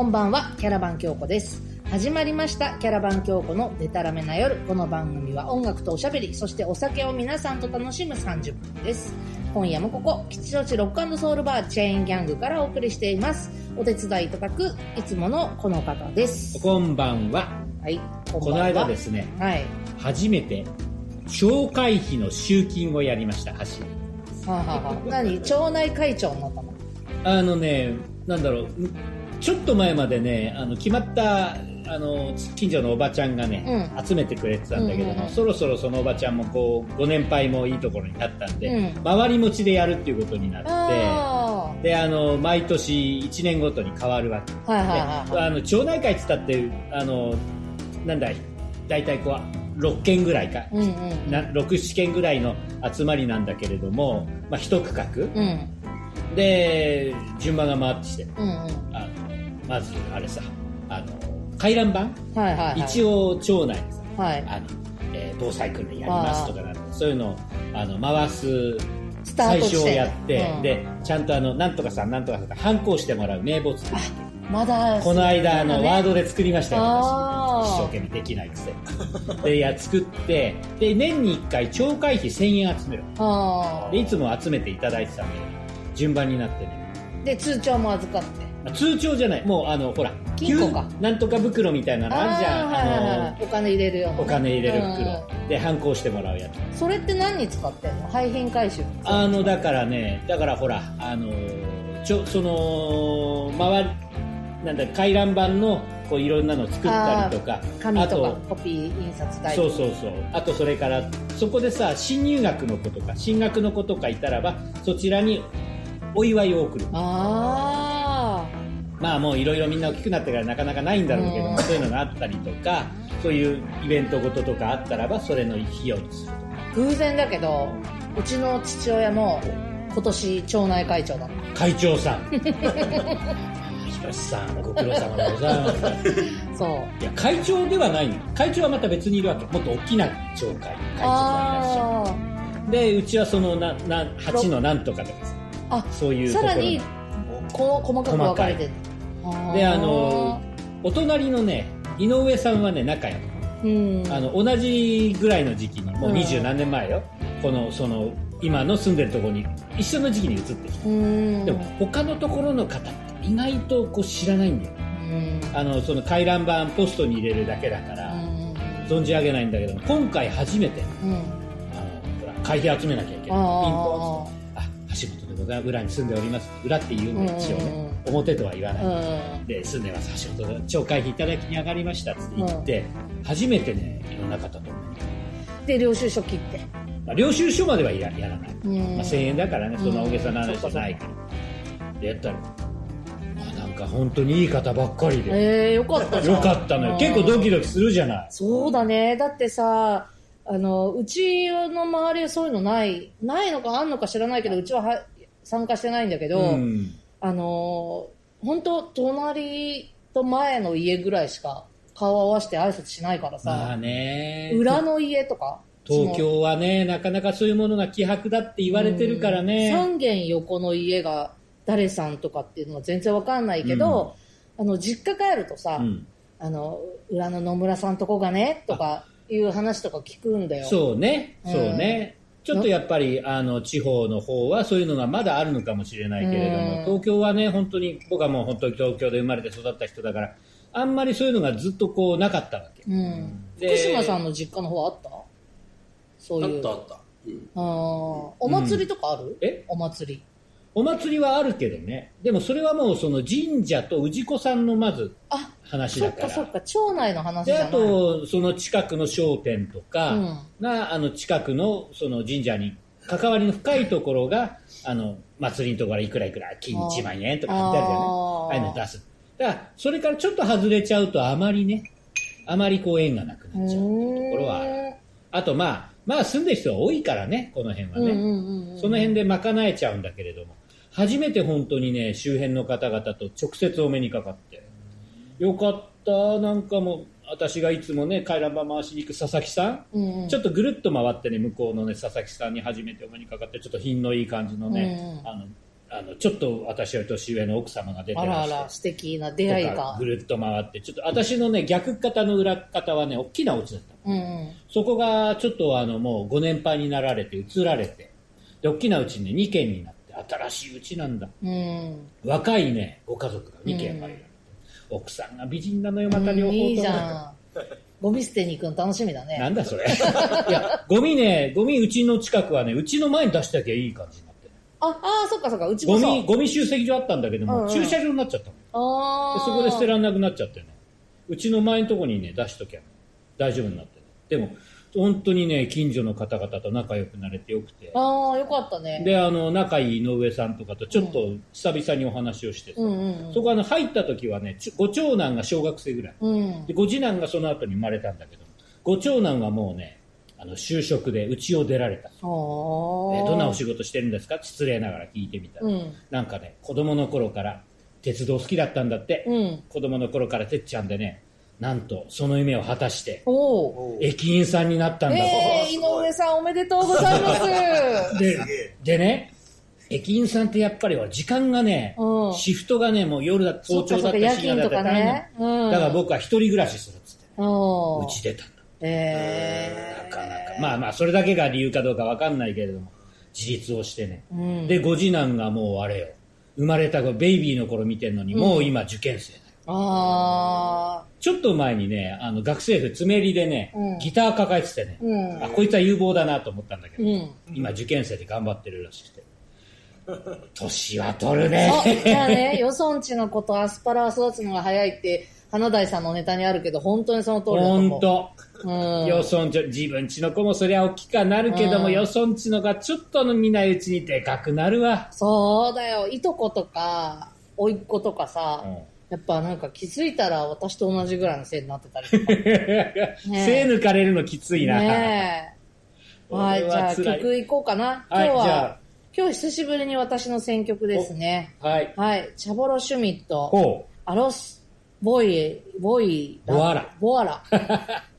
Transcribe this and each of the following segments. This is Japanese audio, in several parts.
こんばんは、キャラバン京子です。始まりました、キャラバン京子のデタラメな夜。この番組は音楽とおしゃべり、そしてお酒を皆さんと楽しむ30分です。今夜もここ、吉祥寺ロックソウルバーチェーンギャングからお送りしています。お手伝いいただく、いつものこの方です。こんばんは。はい、こんばんはこの間ですね、はい。初めて、町会費の集金をやりました、走り。はあ、はあはあ、何？町内会長になったの？あのね、なんだろう、ちょっと前までね、あの、決まった、あの、近所のおばちゃんがね、う集めてくれてたんだけども、うんうんうんそろそろそのおばちゃんもこう、ご年配もいいところになったんで、うん回り持ちでやるっていうことになって、あで、あの、毎年1年ごとに変わるわけ。あ。はいはいはいはい。あの町内会って言ったってあのなんだい大体こう6件ぐらいか、うんうん。な67件ぐらいの集まりなんだけれども、まあ、一区画うん。で順番が回ってきてうんうん。あのまずあれさあの回覧板、はいはいはい。一応町内でさはい。あの、えー防災訓練やりますとかなんてそういうのをあの回す最初をやって、うん。でちゃんとあのなんとかさんなんとかさん反抗してもらう名簿作ってまだ、この間あの、ねワードで作りましたよ私。一生懸命できないっつってでいや作ってで年に1回町会費1000円集める。あでいつも集めていただいてたんで順番になってね。ーで、通帳も預かって。あ通帳じゃない。もうあのほら金庫か。旧なんとか袋みたいなのあるじゃん。ーはいはいはい。お金入れるよお金入れるう袋。で反抗してもらうやつ。んそれって何に使ってんの？廃品回収？あのだからねだからほらあのちょその周りなんだ回覧板のこういろんなの作ったりとか。紙とかあコピー印刷代そうそうそう。あとそれからそこでさ新入学の子とか進学の子とかいたらばそちらにお祝いを送る。あまあもういろいろみんな大きくなってからなかなかないんだろうけどそういうのがあったりとかそういうイベントごととかあったらばそれの費用にするとか。あ偶然だけどうちの父親も今年町内会長だっ会長さん。広瀬さんご苦労様でございますたそう。いや会長ではないの。会長はまた別にいるわけ。もっと大きな町会会長さんいらっしゃあるでうちはそのなな8のなんとかとかさ。ーあそういうさらにこう細かく分かれてるであのお隣のね井上さんはね仲良く。うん。あの同じぐらいの時期にもううん。二十何年前よ、このその今の住んでるところに一緒の時期に移ってきた、うん。でも他のところの方って意外とこう知らないんだよ。うん。あのその回覧板ポストに入れるだけだから、存じ上げないんだけども今回初めてあのほら会費集めなきゃいけない。ピンポンああ橋本でございます裏に住んでおります。裏って言うんだよ一応うんうんね表とは言わない、うん。で住んでます。橋本で町会費いただきに上がりましたって言って、初めてねいろんな方と、で領収書切って。まあ、領収書まではややらない、うん。まあ、1000円だからねそんな大げさなうん話じゃないから、でやったらあなんか本当にいい方ばっかりで、えー、よかったよかったのよ。結構ドキドキするじゃない。そうだね。だってさあのうちの周りはそういうのない。ないのかあんのか知らないけどうちはは参加してないんだけど、うん。あの本当隣と前の家ぐらいしか顔合わせて挨拶しないからさ、まあね。裏の家とか東京はねなかなかそういうものが希薄だって言われてるからね、3軒横の家が誰さんとかっていうのは全然わかんないけど、あの実家帰るとさ、うん。あの裏の野村さんとこがねとかいう話とか聞くんだよ。そうね。うん。そうね、ちょっとやっぱりあの地方の方はそういうのがまだあるのかもしれないけれども、うん。東京はね本当に僕はもう本当に東京で生まれて育った人だからあんまりそういうのがずっとこうなかったわけ。うん、で福島さんの実家の方あった？そういう。あったあった。うん。あー。お祭りとかある、え？お祭りお祭りはあるけどね。でもそれはもうその神社と氏子さんのまずあ話だかそっからそっか。町内の話じであゃない。とその近くの商店とかうん。が、あの近くのその神社に関わりの深いところがあの祭りのところいくらいくら金あー1万円とか書いてあるじゃない。あいうの出す。だからそれからちょっと外れちゃうとあまりねあまりこう縁がなくなっちゃうところはある。あとまあまあ住んでる人は多いからねこの辺はね、うんうんうんうん。その辺で賄えちゃうんだけれども初めて本当にね周辺の方々と直接お目にかかって。よかったなんかもう私がいつもね回覧板回しに行く佐々木さん、うんうん。ちょっとぐるっと回ってね向こうのね佐々木さんに初めてお目にかかってちょっと品のいい感じのね、うんあのあのちょっと私より年上の奥様が出てあららしてあら、素敵な出会いが。ぐ。るっと回ってちょっと私のね逆方の裏方はね大きなお家だった。うん。そこがちょっとあのもうご年配になられて移られて。で大きなうちに、ね、2軒になって新しいうちなんだ。うん。若いねご家族が2軒入られて、奥さんが美人なのよまた両方とも、いいじゃん。ゴミ捨てに行くの楽しみだなね。んだそれ。いやゴミねゴミうちの近くはねうちの前に出しときゃいい感じになって。るあ、あー、そっかそっか、うちもゴ。ミゴミ集積所あったんだけども、うんうん。駐車場になっちゃったの。でそこで捨てられなくなっちゃってね。うちの前のとこにね出しときゃ大丈夫になってね。でも本当にね近所の方々と仲良くなれてよくてああ、よかったね。であの仲いい井上さんとかとちょっと久々にお話をしてて、うんうんうん。そこあの入った時はねちご長男が小学生ぐらいうんで。ご次男がその後に生まれたんだけどご長男はもうねあの就職で家を出られたおえどんなお仕事してるんですか？失礼ながら聞いてみたら、うん。なんかね子供の頃から鉄道好きだったんだって、うん。子供の頃からてっちゃんでねなんとその夢を果たして。駅員さんになったんだって、えー、井上さんおめでとうございます。ででね駅員さんってやっぱり時間がね、うんシフトがねもう夜だ早朝だったり夜深夜だった勤とかね。うん。だから僕は一人暮らしするっつってうち出たんだえー。なかなかまあまあそれだけが理由かどうかわかんないけれども自立をしてね、うん。でご次男がもうあれよ生まれた頃ベイビーの頃見てるのに、もう今受験生あちょっと前にねあの学生服爪襟でね、うんギター抱えててね、ー。うん。あこいつは有望だなと思ったんだけど、うん。今受験生で頑張ってるらしくて年は取るねあ、じゃあね、よそんちの子とアスパラは育つのが早いって、花大さんのネタにあるけど、本当にその通りだと思う。本当うん。よそんち自分ちの子もそりゃ大きくはなるけども、うんよそんちのがちょっとの見ないうちにでかくなるわ、そうだよ。いとことか、おいっ子とかさ、うんやっぱなんか気づいたら私と同じぐらいの背になってたりとか。背抜かれるのきついな、ねえ。はい、じゃあ曲いこうかな。今はい日は、今日久しぶりに私の選曲ですね。はいはい、チャボロシュミット、ほアロス、ボイ、ボイ、ボアラ。ボアラ。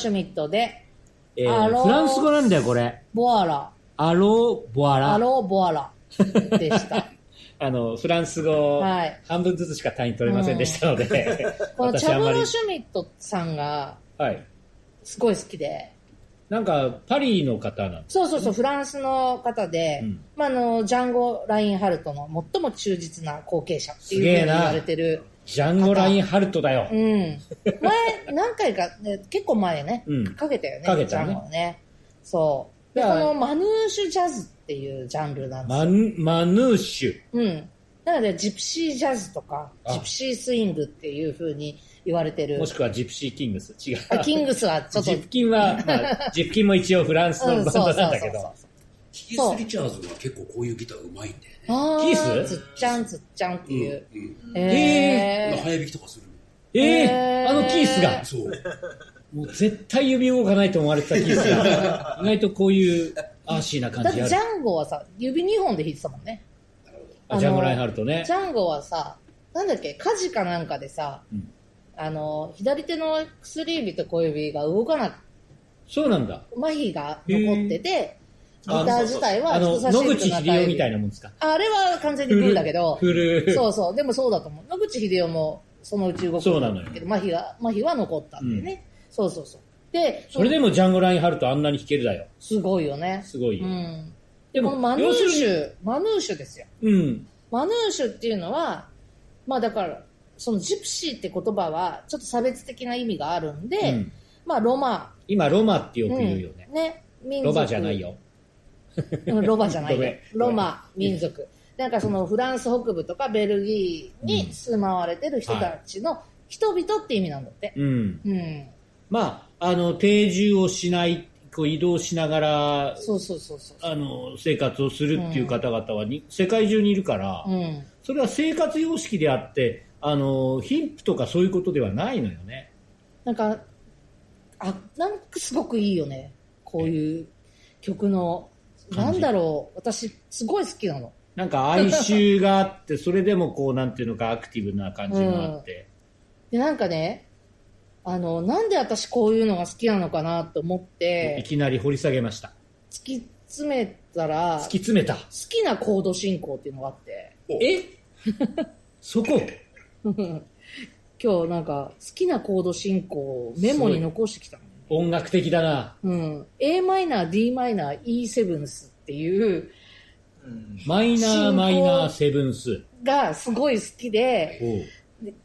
シュミットで、えーアローフランス語なんだよ、これ。ボアラ、アロー・ボアラ。アロー・ボアラでした。あの、フランス語、はい半分ずつしか単位取れませんでしたので、このチャボロ・私あんまり。シュミットさんがはい。すごい好きで、なんか、パリの方なんです。そうそうそう、フランスの方で、うんまあ、あの、ジャンゴ・ラインハルトの最も忠実な後継者っていうふうに言われてる。ジャンゴ・ラインハルトだよう。ん。前、何回か、ね、結構前ね、うんかけたよね、かけたねジャンゴね。そう。で、このマヌーシュジャズっていうジャンルなんですよ。マヌ、マヌーシュ。うん。なので、ジプシージャズとか、あジプシースイングっていうふうに言われてるも。しくはジプシー・キングス。違う。あキングスはちょっと、ジプキンは、まあ、ジプキンも一応フランスうん、のバンドそうそうそうなんだけど。キース・リチャーズは結構こういうギターうまいんだよね。あーキース？つっちゃんつっちゃんっていう。うん。へー早弾きとかするの。ええへーあのキースが。そう。もう絶対指動かないと思われてたキースが。意外とこういうアーシーな感だってジじある。ャンゴはさ、指2本で弾いてたもんね。あジャンゴ・ラインハルトねジ。ャンゴはさ、なんだっけ、火事かなんかでさ、うんあの、左手の薬指と小指が動かなく、そうなんだ。麻痺が残ってて、ギあター自体は人差し野口指と中英世みたい指。なもんですか？あれは完全にグーだけど。そうそう、でもそうだと思う。野口英世もそのうち動くそうなのよけど、麻痺が、麻痺は残ったんでね。そうそうそう。で、それでもジャンゴ・ラインハルトあんなに弾けるだよ。すごいよね。すごいうよ。ん。でこのマヌーシュ、マヌーシュですよ。うん。マヌーシュっていうのは、まあだから、そのジプシーって言葉はちょっと差別的な意味があるんで、うんまあロマ、今、ロマってよくうん言うよね。ね、民ロバじゃない。よ。うんロバじゃないよごめん。ロマ、民族。なんかそのフランス北部とかベルギーに住まわれてる人たちの人々って意味なんだって。うん。うん。まあ、あの、定住をしない、こう移動しながら、そうそうそうそう。あの、生活をするっていう方々はに、世界中にいるから、うん。それは生活様式であって、あの、貧富とかそういうことではないのよね。なんか、あ、なんかすごくいいよね。こういう曲の、なんだろう。私、すごい好きなの。なんか哀愁があって、それでもこう、なんていうのか、アクティブな感じがあって。で、なんかね、あの、なんで私こういうのが好きなのかなと思っいて、きなり掘り下げました。突き詰めたら、突き好詰めた。きなコード進行っていうのがあって、え？そこ？今日なんか好きなコード進行をメモに残してきたの。音楽的だな。うん。a マイナー、d マイナー、e セブンスっていうマイナー、マイナー、セブンス。がすごい好きで、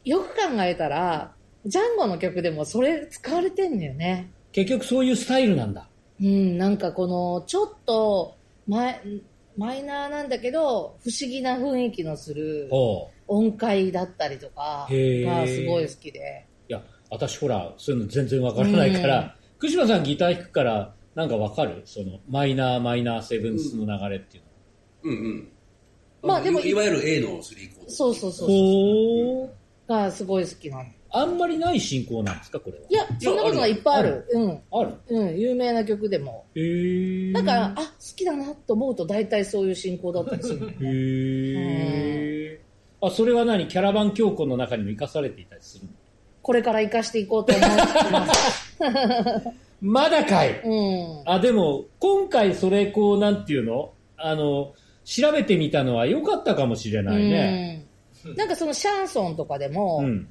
よく考えたら、ジャンゴの曲でもそれ使われてんだよね。結局そういうスタイルなんだ。うん、なんかこの、ちょっとマイ、マイナーなんだけど、不思議な雰囲気のする音階だったりとかがすごい好きで。いや、私ほら、そういうの全然わからないから、福島さんギター弾くから、なんかわかる？その、マイナー、マイナー、セブンスの流れっていうの。うんうん。まあでもいわゆる A の3コード。そうそうそう。ほう。がすごい好きなの。あんまりない進行なんですかこれは？いや、そんなことがいっぱいある。うん。ある？うん、有名な曲でも。へー。だから、あ、好きだなと思うと大体そういう進行だったりするのよね。へー。あ、それは何？キャラバン教皇の中にも生かされていたりするの？これから活かしていこうと思ってます。まだかいうん。あ、でも、今回それこう、なんていうの？あの、調べてみたのは良かったかもしれないね。うん。なんかそのシャンソンとかでも、うん。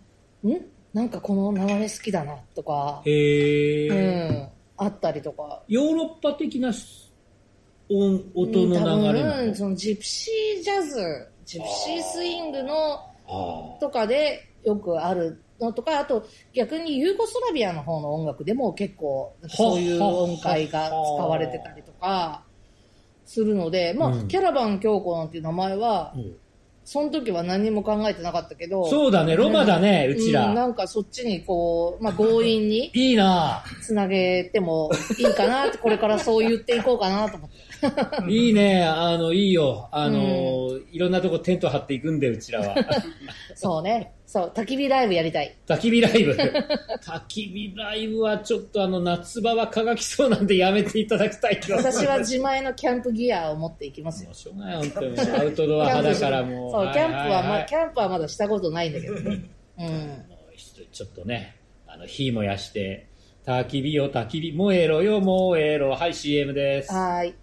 ん？なんかこの流れ好きだなとか、へうー。ん、あったりとか。ヨーロッパ的な音音の流れなの、そのジプシージャズ、ジプシースイングのあとかでよくあるのとか、あと逆にユーゴスラビアの方の音楽でも結構そういう音階が使われてたりとかするので、まあ、うんキャラバン京子なんていう名前はー、うんその時は何も考えてなかったけど、そうだね、ロマだね、うちら。んなんかそっちにこう、まあ強引に いいなつなげてもいいかなって、これからそう言っていこうかなと思って。いいね、あの、いいよ。あの、いろんなとこテント張っていくんで、うちらは。そうね。そう、焚き火ライブやりたい。焚き火ライブ。焚き火ライブはちょっとあの、夏場は輝きそうなんでやめていただきたい。私は自前のキャンプギアを持っていきますよしょうがない、本当に。アウトドア派だからもう。そう、キャンプは、まキャンプはまだしたことないんだけどね。うん。ちょっとね、あの、火燃やして、焚き火よ焚き火、燃えろよ燃えろ。はい、CM です。はーい。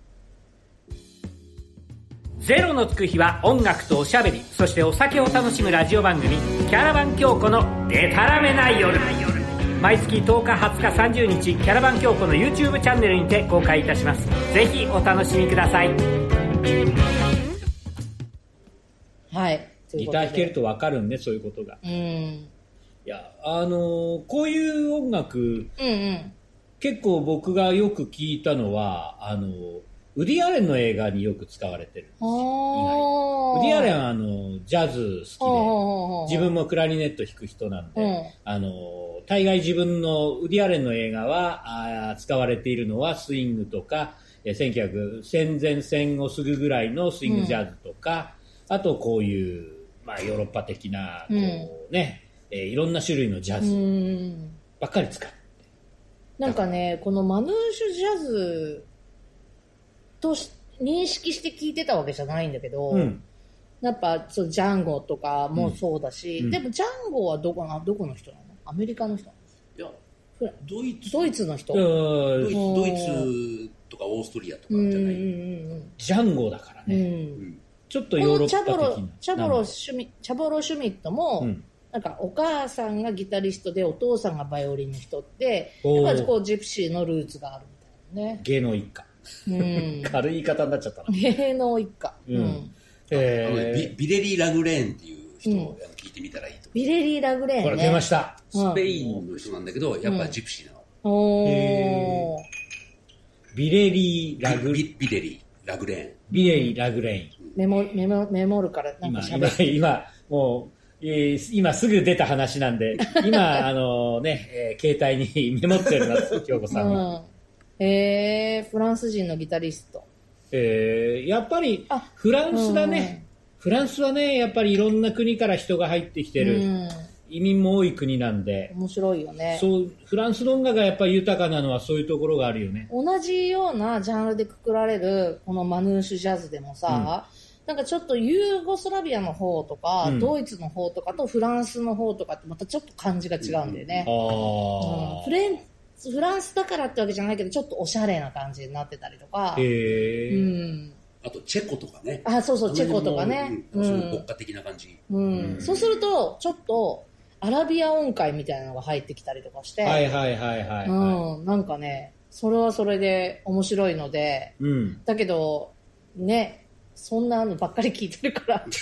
ゼロのつく日は音楽とおしゃべり、そしてお酒を楽しむラジオ番組、キャラバン京子のデタラメな夜。毎月10日、20日、30日、キャラバン京子の YouTube チャンネルにて公開いたします。ぜひお楽しみください。はい。ギター弾けるとわかるんね、そういうことが。うん。いや、あのーこういう音楽、うんうん。結構僕がよく聞いたのは、あのーウディアレンの映画によく使われてる。おウディアレンンはあのジャズ好きで、自分もクラリネット弾く人なんで、うんあの大概自分のウディアレンの映画はあー使われているのはスイングとか、えー1900戦前戦後すぐぐらいのスイングジャズとか、あとこういう、まあ、ヨーロッパ的なこう、うんねえーいろんな種類のジャうズん。ばっかり使う。なんかね、このマヌーシュジャズとし認識して聞いてたわけじゃないんだけど、うん。やっぱそうジャンゴとかもそうだし、うん。でもジャンゴはどこなどこの人なの？アメリカの人なの？いや、ドイツ、ドイツの人？うドイドイツとかオーストリアとかじゃうんない。うんジャンゴだからうんうね、んうん。ちょっとこヨーロッのチャボロパ的なチャボロシュミチャボロシュミットも、うん。なんかお母さんがギタリストでお父さんがバイオリンの人ってやっぱりこうジプシーのルーツがあるみたいなね。芸能一家うん、軽い言い方になっちゃったな、芸能一家、うん。あのえー。ビビレリ・ラグレーンっていう人うん。をあの聞いてみたらいいとビレリー・ラグレーンね。ほら出ました。うんスペインの人なんだけど、やっぱジプシーなの。おー。ビレリー・ラグビビレリ・ラグレーン。ビレリー・ラグレイン。メモメモメモるからなんか今今。今もうえー今すぐ出た話なんで今あのね、えー携帯に メモってるんです京子さんは、うん、えー、フランス人のギタリスト。えーやっぱりあフランスだね、フランスはねやっぱりいろんな国から人が入ってきてる、うん、移民も多い国なんで、面白いよね。そうフランスの音楽がやっぱり豊かなのはそういうところがあるよね。同じようなジャンルでくくられるこのマヌーシュジャズでもさ、なんかちょっとユーゴスラビアの方とか、うん。ドイツの方とかとフランスの方とかってまたちょっと感じが違うんだよね。あうん。あフレンフランスだからってわけじゃないけどちょっとおしゃれな感じになってたりとか、へうえん、あと、チェコとかね。あそうそうチェコとかね、う、うん。国家的な感じ。うん。そうするとちょっとアラビア音階みたいなのが入ってきたりとかして、はいはいはいはい、はい。うん、なんかねそれはそれで面白いので。うん。だけどねそんなのばっかり聞いてるから。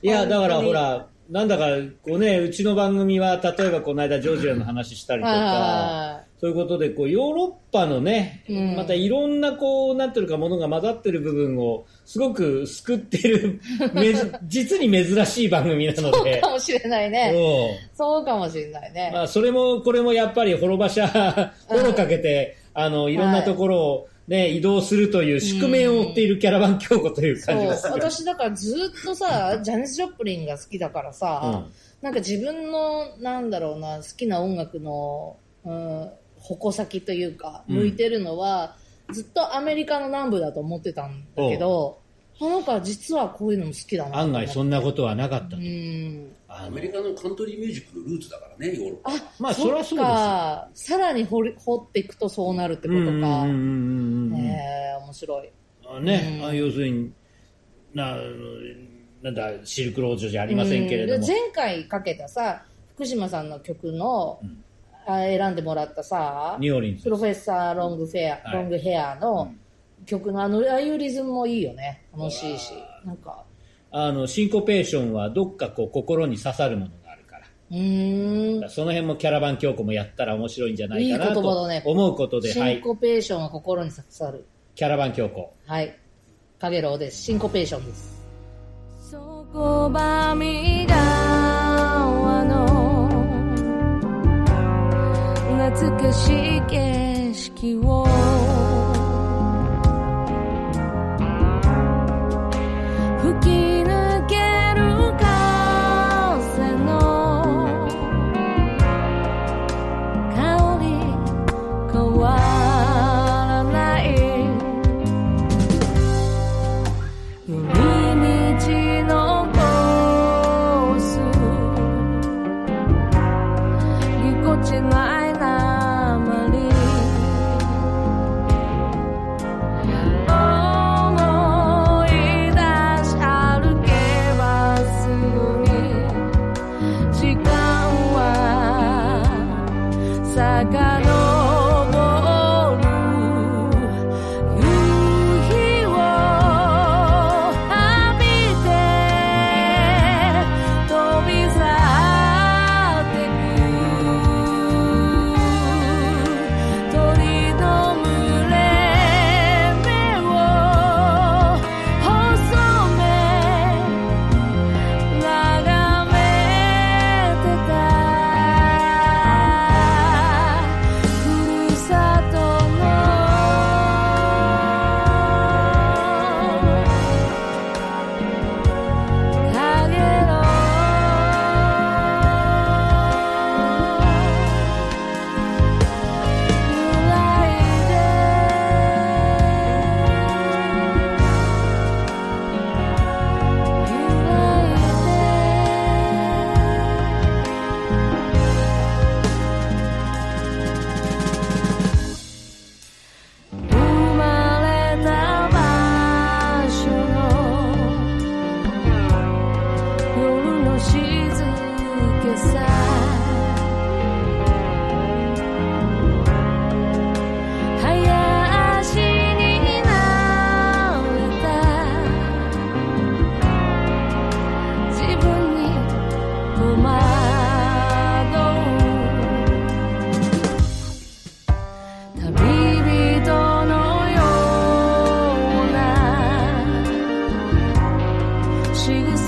いや、だからほら、なんだか、こうね、うちの番組は、例えばこの間ジョージアの話したりとか、あそういうことで、こう、ヨーロッパのね、うん。またいろんな、こう、なんていうか、ものが混ざってる部分を、すごく救ってる、めず実に珍しい番組なので。ーか、もしれないね。う。んそうかもしれないね、まあ、それも、これもやっぱり、滅場者、滅かけて、あの、いろんなところを、ね、移動するという宿命を追っているキャラバン京子という感じがする。私だからずっとさジャニス・ジョプリンが好きだからさ、なんか自分のなんだろうな好きな音楽の、うん、矛先というかうん。向いてるのは、ずっとアメリカの南部だと思ってたんだけどなんか実はこういうのも好きだな案外そんなことはなかったと。うんアメリカのカントリーミュージックのルーツだからね、ヨーロッパ。あまあそそりゃそうですさらに掘り掘っていくとそうなるってことか、うんうんうんうんうんねえ面白いあね、うんあ要するにななんだシルクロードじゃありませんけれども、前回かけたさ福島さんの曲の、んあ選んでもらったさニオーリンズプロフェッサーロングフェア、はいロングヘアの曲のあのああいうリズムもいいよね楽しいしなんかあのシンコペーションはどっかこう心に刺さるものがあるから。うー。んその辺もキャラバン京子もやったら面白いんじゃないかいいなと思うことで、シはい、ンコペーションが心に刺さる。キャラバン京子はい。かげろうです。シンコペーションです。そこばみだわの懐かしい begin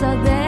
仕草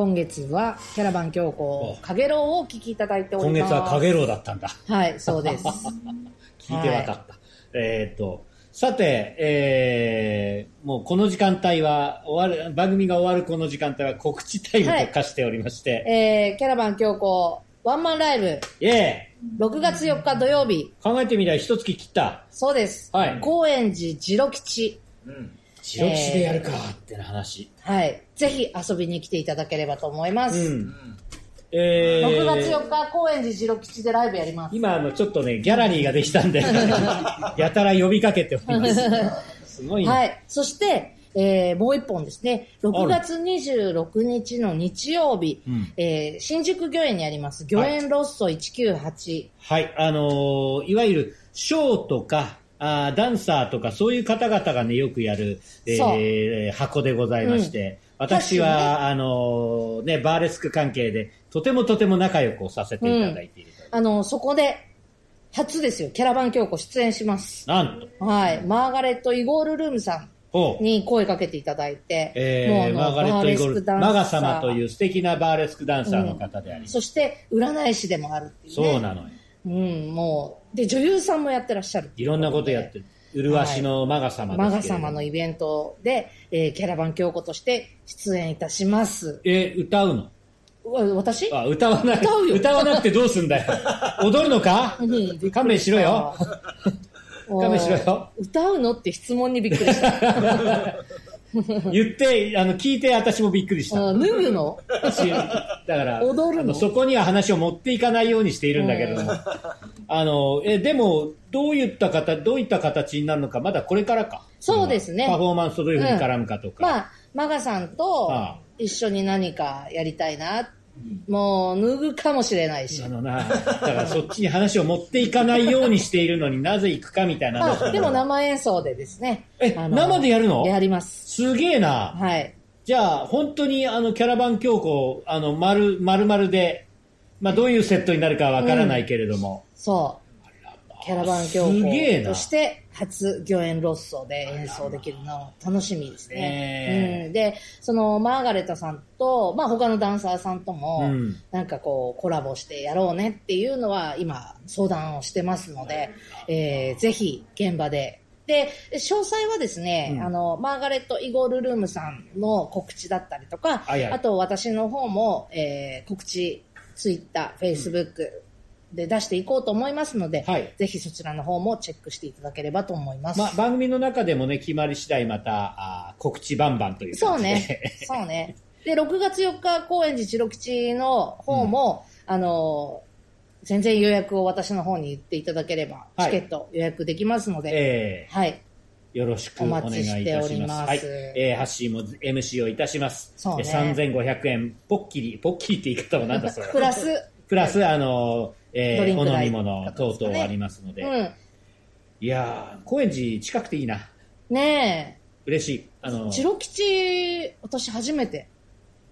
今月は、キャラバン教皇、かげろうをお聞きいただいております。今月はかげろうだったんだ。はい、そうです。聞いてわかった。えーっと、さて、えー、もうこの時間帯は、終わる、番組が終わるこの時間帯は告知タイムと化しておりまして、えー、キャラバン教皇、ワンマンライブ、イェ6月4日土曜日、ー考えてみりゃ一月切った。そうです。はい高円寺ジロ吉。白騎士でやるかってな話。はい。ぜひ遊びに来ていただければと思います。うん。えー、6月4日、高円寺ジロ吉でライブやります。今、あの、ちょっとね、ギャラリーができたんで、やたら呼びかけております。すごいね。はい。そして、えーもう一本ですね、6月26日の日曜日、うんえー新宿御苑にあります、御苑ロッソ198。はい、あのーいわゆるショーとか、あーダンサーとか、そういう方々がね、よくやる、えー箱でございまして、私歌手は、あのーね、バーレスク関係で、とてもとても仲良くさせていただいているう。あの、そこで、初ですよ、キャラバン京子出演します。なんと、はい。マーガレット・イゴール・ルームさん。に声かけていただいて、えー、マーガレット・イゴーマガ様という素敵なバーレスクダンサーの方であります。そして占い師でもあるっていうね。そうなのよ。うん、もう、で、女優さんもやってらっしゃるいろんなことやってる。麗しのマガ様ですけれどもマガ様のイベントで、えーキャラバン京子として出演いたします。え、歌うの？うわ私？あ、歌わない。歌うよ歌わなくてどうすんだよ。踊るのか？うん勘弁しろよ。勘弁しろよ歌うの？って質問にびっくりした。言って、あの、聞いて私もびっくりした。あ脱ぐの？しだから、踊るの？あそこには話を持っていかないようにしているんだけれども。あの、え、でも、どういった形、どういった形になるのか、まだこれからか。そうですねパフォーマンスとどういうふうに絡むかとか。まあ、マガさんと一緒に何かやりたいな。もう、脱ぐかもしれないしあ。のな、だからそっちに話を持っていかないようにしているのに なぜ行くかみたいなでも生演奏でですね。え生でやるの？やります。すげえな。はい。じゃあ、本当にあの、キャラバン教皇、あの、丸、丸々で、まあ、どういうセットになるかわからないけれども。そう。キャラバン教すげえな皇として初御苑ロッソで演奏できるの楽しみですね。ねえ。うん、で、そのマーガレットさんと、まあ他のダンサーさんとも、うん。なんかこうコラボしてやろうねっていうのは今相談をしてますので、えーぜひ現場で。で、詳細はですね、うん。あの、マーガレット・イゴールルームさんの告知だったりとか、あと私の方も、えー告知、ツイッター、フェイスブックで出していこうと思いますので、はいぜひそちらの方もチェックしていただければと思います。まあ、番組の中でもね、決まり次第また、あー告知バンバンというそう。ね。そうね。で、6月4日、高円寺チロ吉の方も、あの、全然予約を私の方に言っていただければ、はいチケット予約できますので、えーはい。よろしくお願いいたします。ますはい。えー、ハッシーも MC をいたします。そうねで3500円、ポッキリ、ポッキリって言い方もなんだそれ。プラス、プラス、あの、えーお飲み物等々ありますので。うん。いやー、高円寺近くていいな。ね嬉しい。あえ、の、チロ吉、私初めて。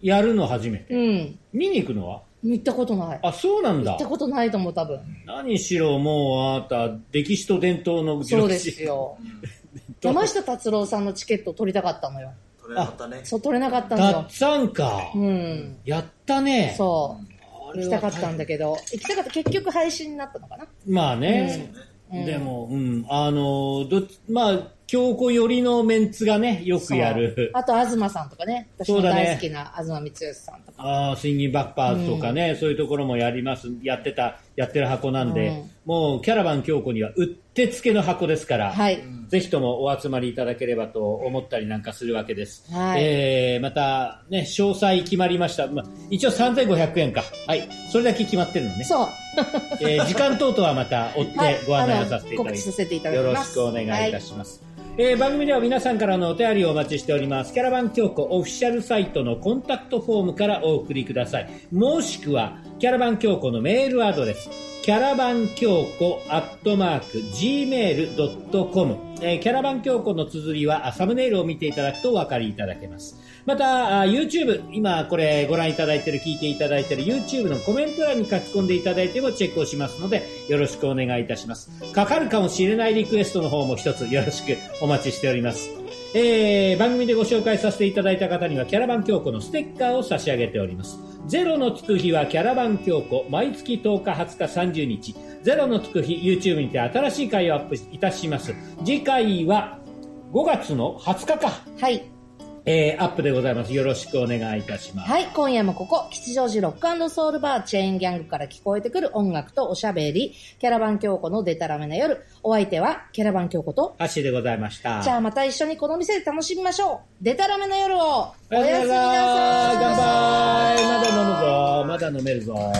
やるの初めて。うん。見に行くのは？行ったことない。あ、そうなんだ行った。ことないと思う、多分。何しろもうあなた、歴史と伝統のそうですよ。山下達郎さんのチケット取りたかったのよ。取れなかったね。そう、取れなかったんたっさんか。よ。うん。やったね。そう。行きたかったんだけど、行きたかった、結局配信になったのかな。まあね。うんでも、うん、あの、どっち、まあ、京子寄りのメンツがね、よくやる。あと、東さんとかね。私のそうだね大好きな東光義さんとか。ああ、スインギンバックパーズとかね、そういうところもやります、やってた、やってる箱なんで、うんもうキャラバン京子にはうってつけの箱ですから、はい。ぜひともお集まりいただければと思ったりなんかするわけです。はいえー、また、ね、詳細決まりました。まあ、一応3500円か。はい。それだけ決まってるのね。そう。えー時間等々はまた追ってはい。ご案内をさせていただきます。あの告知させていただよろきます。しくお願いいたします。えー番組では皆さんからのお便りをお待ちしております。キャラバン京子オフィシャルサイトのコンタクトフォームからお送りください。もしくは、キャラバン京子のメールアドレス、キャラバン京子アットマーク gmail.com、えーキャラバン京子の綴りはサムネイルを見ていただくとお分かりいただけます。また、YouTube、今これご覧いただいている、聞いていただいている YouTube のコメント欄に書き込んでいただいてもチェックをしますので、よろしくお願いいたします。かかるかもしれないリクエストの方も一つよろしくお待ちしております。えー、番組でご紹介させていただいた方にはキャラバン京子のステッカーを差し上げております。ゼロのつく日はキャラバン京子、毎月10日、20日、30日。ゼロのつく日、YouTube にて新しい回をアップいたします。次回は5月の20日か。はい。えー、アップでございます。よろしくお願いいたします。はい。今夜もここ、吉祥寺ロックソウルバーチェーンギャングから聞こえてくる音楽とおしゃべり、キャラバン京子のデタラメな夜。お相手は、キャラバン京子と、ハッシーでございました。じゃあまた一緒にこの店で楽しみましょう。デタラメな夜を、おおやすみな。さい。乾杯まだ飲むぞ。まだ飲めるぞ。